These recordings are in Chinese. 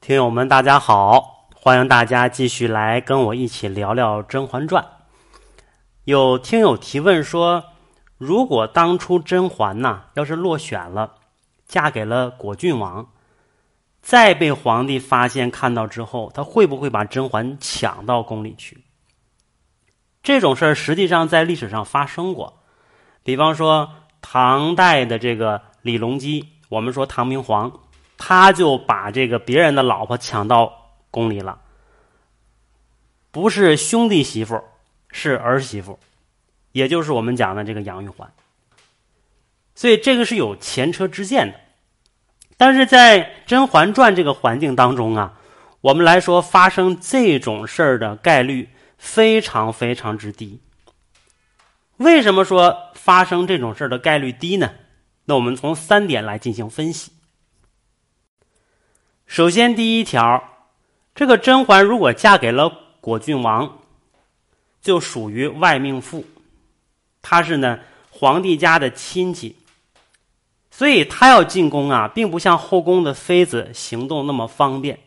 听友们，大家好！欢迎大家继续来跟我一起聊聊《甄嬛传》。有听友提问说，如果当初甄嬛呐，要是落选了，嫁给了果郡王，再被皇帝发现看到之后，他会不会把甄嬛抢到宫里去？这种事儿实际上在历史上发生过，比方说唐代的这个李隆基，我们说唐明皇。他就把这个别人的老婆抢到宫里了，不是兄弟媳妇，是儿媳妇，也就是我们讲的这个杨玉环。所以这个是有前车之鉴的，但是在《甄嬛传》这个环境当中啊，我们来说发生这种事儿的概率非常非常之低。为什么说发生这种事儿的概率低呢？那我们从三点来进行分析。首先，第一条，这个甄嬛如果嫁给了果郡王，就属于外命妇，她是呢皇帝家的亲戚，所以她要进宫啊，并不像后宫的妃子行动那么方便。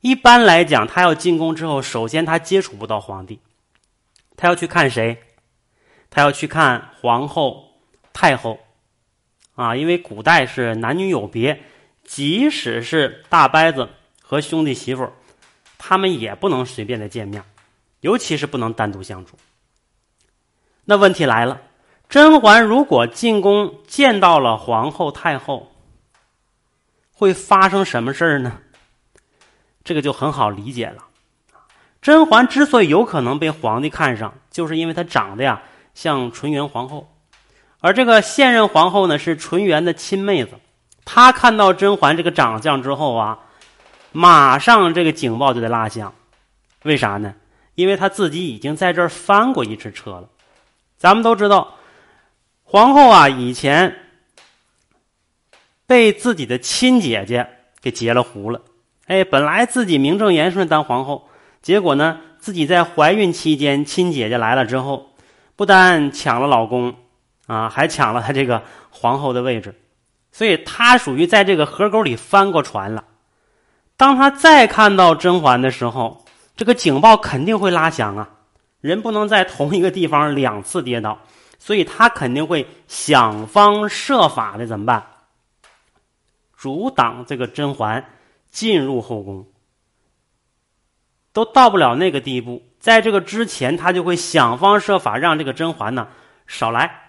一般来讲，她要进宫之后，首先她接触不到皇帝，她要去看谁？她要去看皇后、太后，啊，因为古代是男女有别。即使是大伯子和兄弟媳妇他们也不能随便的见面，尤其是不能单独相处。那问题来了，甄嬛如果进宫见到了皇后、太后，会发生什么事儿呢？这个就很好理解了。甄嬛之所以有可能被皇帝看上，就是因为她长得呀像纯元皇后，而这个现任皇后呢是纯元的亲妹子。他看到甄嬛这个长相之后啊，马上这个警报就得拉响，为啥呢？因为他自己已经在这儿翻过一次车了。咱们都知道，皇后啊以前被自己的亲姐姐给截了胡了。哎，本来自己名正言顺当皇后，结果呢，自己在怀孕期间，亲姐姐来了之后，不但抢了老公啊，还抢了她这个皇后的位置。所以他属于在这个河沟里翻过船了。当他再看到甄嬛的时候，这个警报肯定会拉响啊！人不能在同一个地方两次跌倒，所以他肯定会想方设法的怎么办？阻挡这个甄嬛进入后宫。都到不了那个地步，在这个之前，他就会想方设法让这个甄嬛呢少来。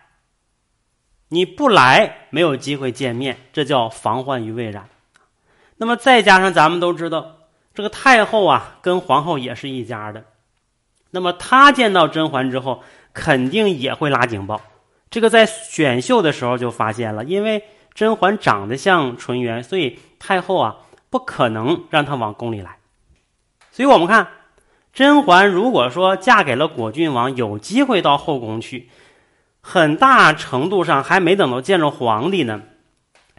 你不来，没有机会见面，这叫防患于未然。那么再加上咱们都知道，这个太后啊，跟皇后也是一家的。那么她见到甄嬛之后，肯定也会拉警报。这个在选秀的时候就发现了，因为甄嬛长得像纯元，所以太后啊不可能让她往宫里来。所以我们看，甄嬛如果说嫁给了果郡王，有机会到后宫去。很大程度上还没等到见着皇帝呢，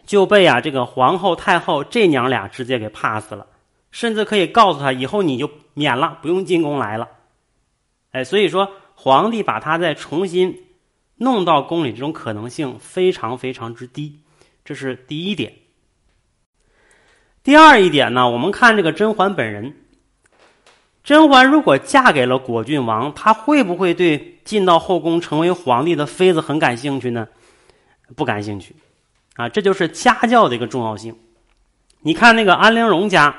就被啊这个皇后太后这娘俩直接给 pass 了，甚至可以告诉他以后你就免了，不用进宫来了。哎，所以说皇帝把他再重新弄到宫里这种可能性非常非常之低，这是第一点。第二一点呢，我们看这个甄嬛本人。甄嬛如果嫁给了果郡王，她会不会对进到后宫成为皇帝的妃子很感兴趣呢？不感兴趣，啊，这就是家教的一个重要性。你看那个安陵容家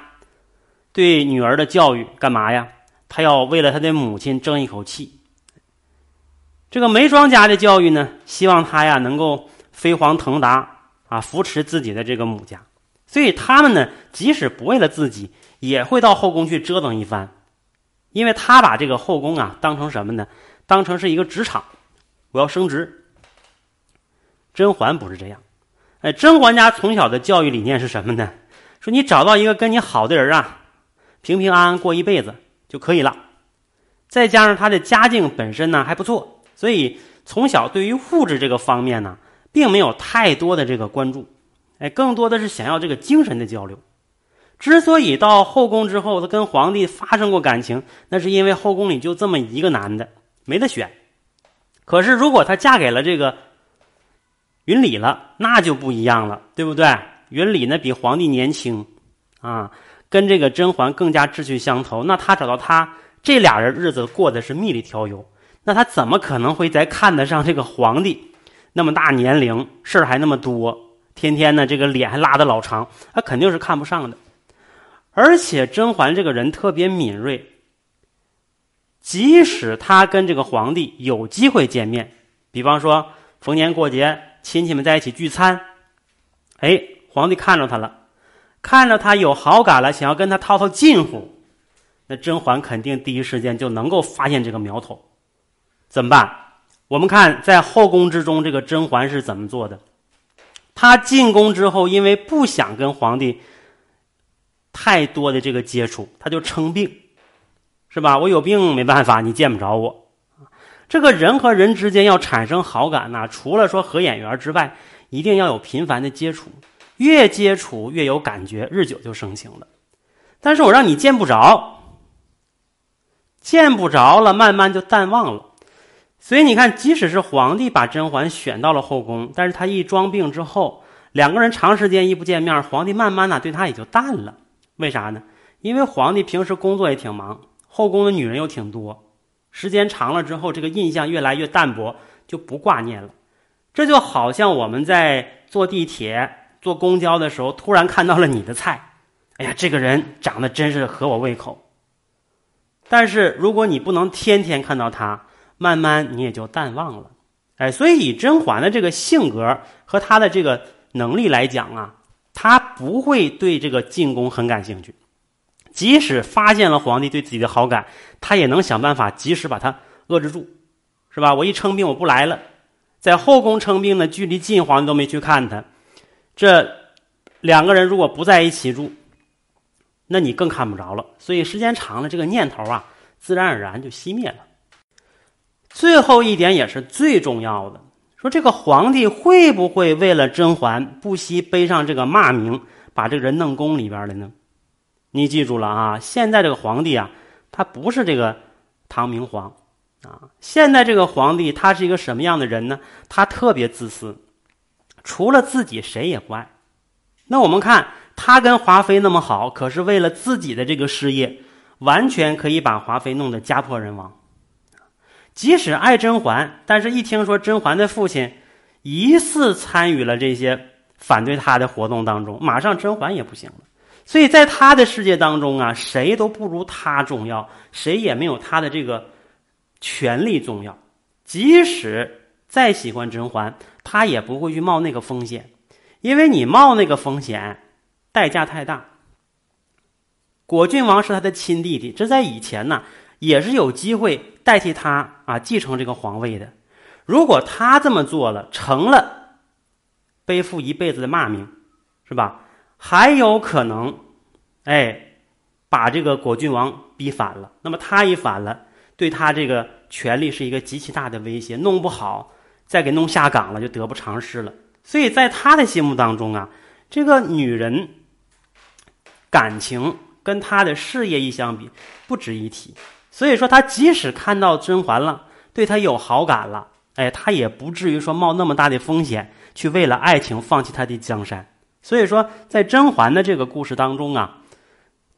对女儿的教育干嘛呀？她要为了她的母亲争一口气。这个梅庄家的教育呢，希望她呀能够飞黄腾达啊，扶持自己的这个母家。所以他们呢，即使不为了自己，也会到后宫去折腾一番。因为他把这个后宫啊当成什么呢？当成是一个职场，我要升职。甄嬛不是这样，哎，甄嬛家从小的教育理念是什么呢？说你找到一个跟你好的人啊，平平安安过一辈子就可以了。再加上他的家境本身呢还不错，所以从小对于物质这个方面呢，并没有太多的这个关注，哎，更多的是想要这个精神的交流。之所以到后宫之后，他跟皇帝发生过感情，那是因为后宫里就这么一个男的，没得选。可是如果她嫁给了这个云里了，那就不一样了，对不对？云里呢比皇帝年轻，啊，跟这个甄嬛更加志趣相投，那他找到他，这俩人日子过的是蜜里调油，那他怎么可能会再看得上这个皇帝？那么大年龄，事儿还那么多，天天呢这个脸还拉的老长，他肯定是看不上的。而且甄嬛这个人特别敏锐，即使他跟这个皇帝有机会见面，比方说逢年过节亲戚们在一起聚餐，哎，皇帝看着他了。看着他有好感了，想要跟他套套近乎，那甄嬛肯定第一时间就能够发现这个苗头，怎么办？我们看在后宫之中，这个甄嬛是怎么做的？她进宫之后，因为不想跟皇帝太多的这个接触，他就称病，是吧？我有病没办法，你见不着我。这个人和人之间要产生好感呢，除了说合眼缘之外，一定要有频繁的接触。越接触越有感觉，日久就生情了。但是我让你见不着，见不着了，慢慢就淡忘了。所以你看，即使是皇帝把甄嬛选到了后宫，但是他一装病之后，两个人长时间一不见面，皇帝慢慢呢对他也就淡了。为啥呢？因为皇帝平时工作也挺忙，后宫的女人又挺多，时间长了之后，这个印象越来越淡薄，就不挂念了。这就好像我们在坐地铁。坐公交的时候，突然看到了你的菜，哎呀，这个人长得真是合我胃口。但是如果你不能天天看到他，慢慢你也就淡忘了。哎，所以以甄嬛的这个性格和她的这个能力来讲啊，他不会对这个进宫很感兴趣。即使发现了皇帝对自己的好感，他也能想办法及时把他遏制住，是吧？我一称病我不来了，在后宫称病呢，距离近，皇帝都没去看他。这两个人如果不在一起住，那你更看不着了。所以时间长了，这个念头啊，自然而然就熄灭了。最后一点也是最重要的，说这个皇帝会不会为了甄嬛不惜背上这个骂名，把这个人弄宫里边了呢？你记住了啊！现在这个皇帝啊，他不是这个唐明皇啊。现在这个皇帝他是一个什么样的人呢？他特别自私。除了自己，谁也不爱。那我们看他跟华妃那么好，可是为了自己的这个事业，完全可以把华妃弄得家破人亡。即使爱甄嬛，但是一听说甄嬛的父亲疑似参与了这些反对他的活动当中，马上甄嬛也不行了。所以在他的世界当中啊，谁都不如他重要，谁也没有他的这个权力重要。即使再喜欢甄嬛。他也不会去冒那个风险，因为你冒那个风险，代价太大。果郡王是他的亲弟弟，这在以前呢也是有机会代替他啊继承这个皇位的。如果他这么做了，成了背负一辈子的骂名，是吧？还有可能，哎，把这个果郡王逼反了。那么他一反了，对他这个权力是一个极其大的威胁，弄不好。再给弄下岗了，就得不偿失了。所以在他的心目当中啊，这个女人感情跟他的事业一相比，不值一提。所以说，他即使看到甄嬛了，对他有好感了，哎，他也不至于说冒那么大的风险去为了爱情放弃他的江山。所以说，在甄嬛的这个故事当中啊，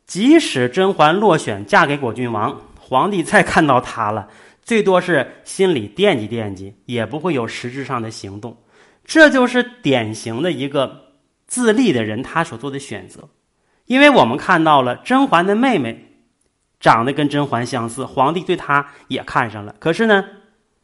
即使甄嬛落选嫁给果郡王，皇帝再看到她了。最多是心里惦记惦记，也不会有实质上的行动。这就是典型的一个自立的人他所做的选择。因为我们看到了甄嬛的妹妹长得跟甄嬛相似，皇帝对她也看上了。可是呢，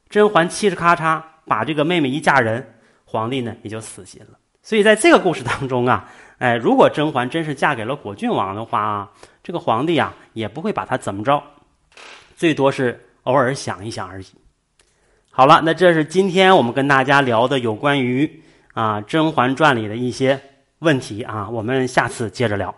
甄嬛嘁哧咔嚓把这个妹妹一嫁人，皇帝呢也就死心了。所以在这个故事当中啊，哎，如果甄嬛真是嫁给了果郡王的话啊，这个皇帝啊也不会把她怎么着，最多是。偶尔想一想而已。好了，那这是今天我们跟大家聊的有关于啊《甄嬛传》里的一些问题啊，我们下次接着聊。